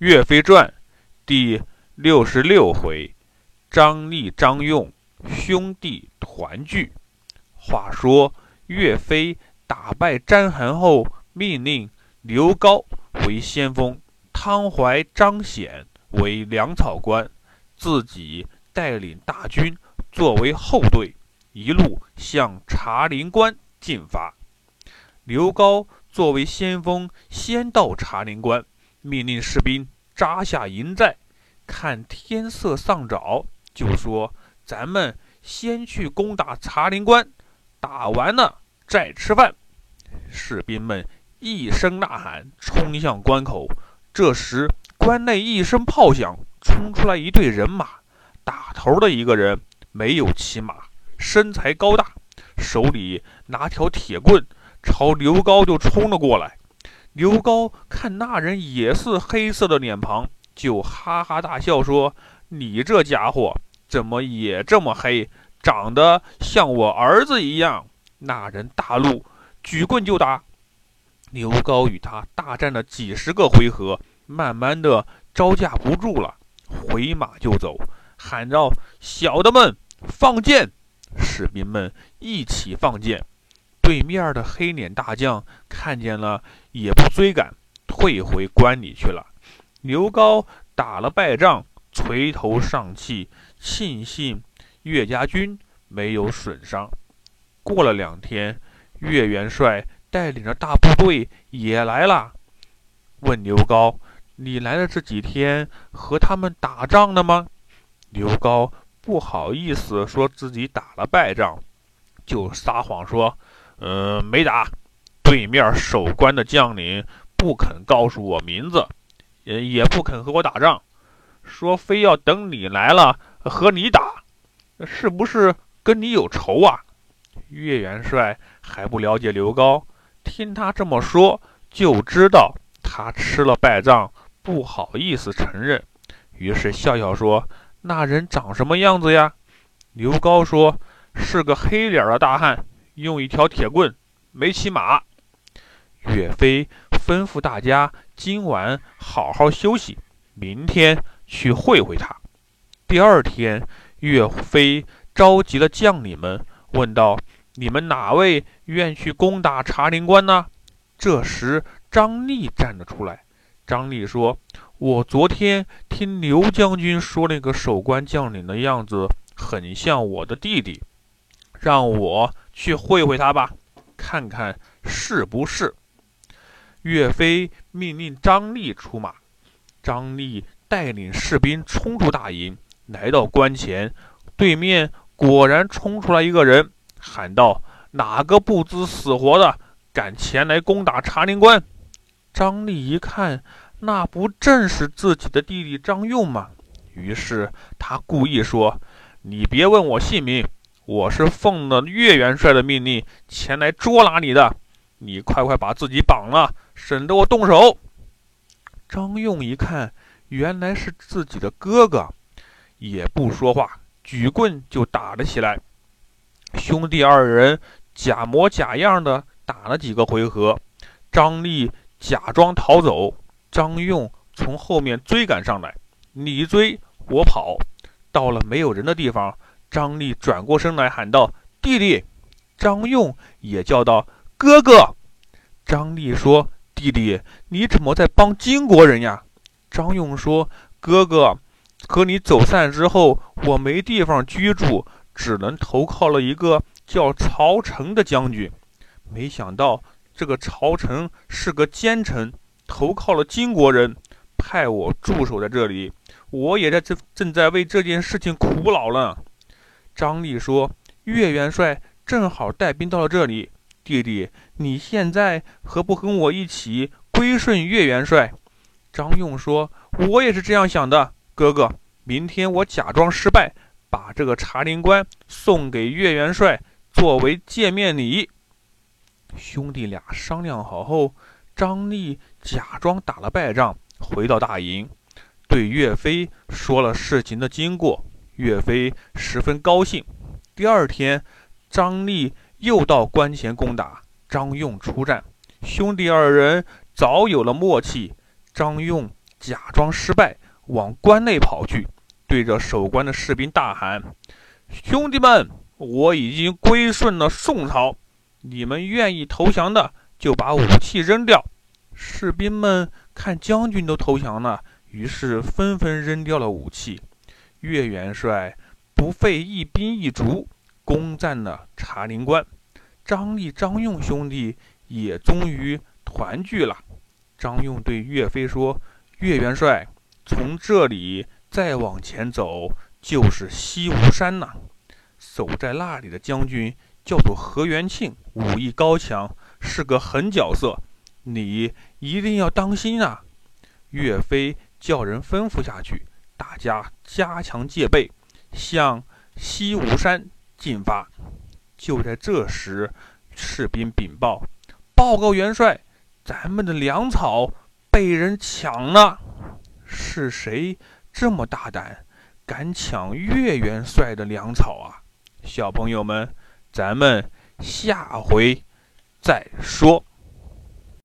岳飞传第六十六回，张立、张用兄弟团聚。话说岳飞打败章邯后，命令刘高为先锋，汤怀、张显为粮草官，自己带领大军作为后队，一路向茶陵关进发。刘高作为先锋，先到茶陵关。命令士兵扎下营寨，看天色丧早，就说：“咱们先去攻打茶陵关，打完了再吃饭。”士兵们一声呐喊，冲向关口。这时，关内一声炮响，冲出来一队人马。打头的一个人没有骑马，身材高大，手里拿条铁棍，朝刘高就冲了过来。刘高看那人也是黑色的脸庞，就哈哈大笑说：“你这家伙怎么也这么黑，长得像我儿子一样。”那人大怒，举棍就打。刘高与他大战了几十个回合，慢慢的招架不住了，回马就走，喊道：“小的们，放箭！”士兵们一起放箭。对面的黑脸大将看见了，也不追赶，退回关里去了。刘高打了败仗，垂头丧气，庆幸岳家军没有损伤。过了两天，岳元帅带领着大部队也来了，问刘高：“你来的这几天和他们打仗了吗？”刘高不好意思说自己打了败仗，就撒谎说。嗯，没打。对面守关的将领不肯告诉我名字，也也不肯和我打仗，说非要等你来了和你打，是不是跟你有仇啊？岳元帅还不了解刘高，听他这么说，就知道他吃了败仗，不好意思承认，于是笑笑说：“那人长什么样子呀？”刘高说：“是个黑脸的大汉。”用一条铁棍，没骑马。岳飞吩咐大家今晚好好休息，明天去会会他。第二天，岳飞召集了将领们，问道：“你们哪位愿去攻打茶陵关呢？”这时，张立站了出来。张立说：“我昨天听刘将军说，那个守关将领的样子很像我的弟弟，让我。”去会会他吧，看看是不是。岳飞命令张立出马，张立带领士兵冲出大营，来到关前，对面果然冲出来一个人，喊道：“哪个不知死活的敢前来攻打茶陵关？”张立一看，那不正是自己的弟弟张用吗？于是他故意说：“你别问我姓名。”我是奉了岳元帅的命令前来捉拿你的，你快快把自己绑了，省得我动手。张用一看，原来是自己的哥哥，也不说话，举棍就打了起来。兄弟二人假模假样的打了几个回合，张立假装逃走，张用从后面追赶上来，你追我跑，到了没有人的地方。张立转过身来喊道：“弟弟！”张用也叫道：“哥哥！”张立说：“弟弟，你怎么在帮金国人呀？”张用说：“哥哥，和你走散之后，我没地方居住，只能投靠了一个叫曹成的将军。没想到这个曹成是个奸臣，投靠了金国人，派我驻守在这里。我也在这正在为这件事情苦恼了。”张立说：“岳元帅正好带兵到了这里，弟弟，你现在何不跟我一起归顺岳元帅？”张用说：“我也是这样想的，哥哥。明天我假装失败，把这个茶陵关送给岳元帅作为见面礼。”兄弟俩商量好后，张立假装打了败仗，回到大营，对岳飞说了事情的经过。岳飞十分高兴。第二天，张立又到关前攻打，张用出战。兄弟二人早有了默契。张用假装失败，往关内跑去，对着守关的士兵大喊：“兄弟们，我已经归顺了宋朝，你们愿意投降的，就把武器扔掉。”士兵们看将军都投降了，于是纷纷扔掉了武器。岳元帅不费一兵一卒，攻占了茶陵关。张立、张用兄弟也终于团聚了。张用对岳飞说：“岳元帅，从这里再往前走就是西吴山了。守在那里的将军叫做何元庆，武艺高强，是个狠角色，你一定要当心啊！”岳飞叫人吩咐下去，大家加强戒备，向西吴山进发。就在这时，士兵禀报：“报告元帅。”咱们的粮草被人抢了，是谁这么大胆，敢抢岳元帅的粮草啊？小朋友们，咱们下回再说。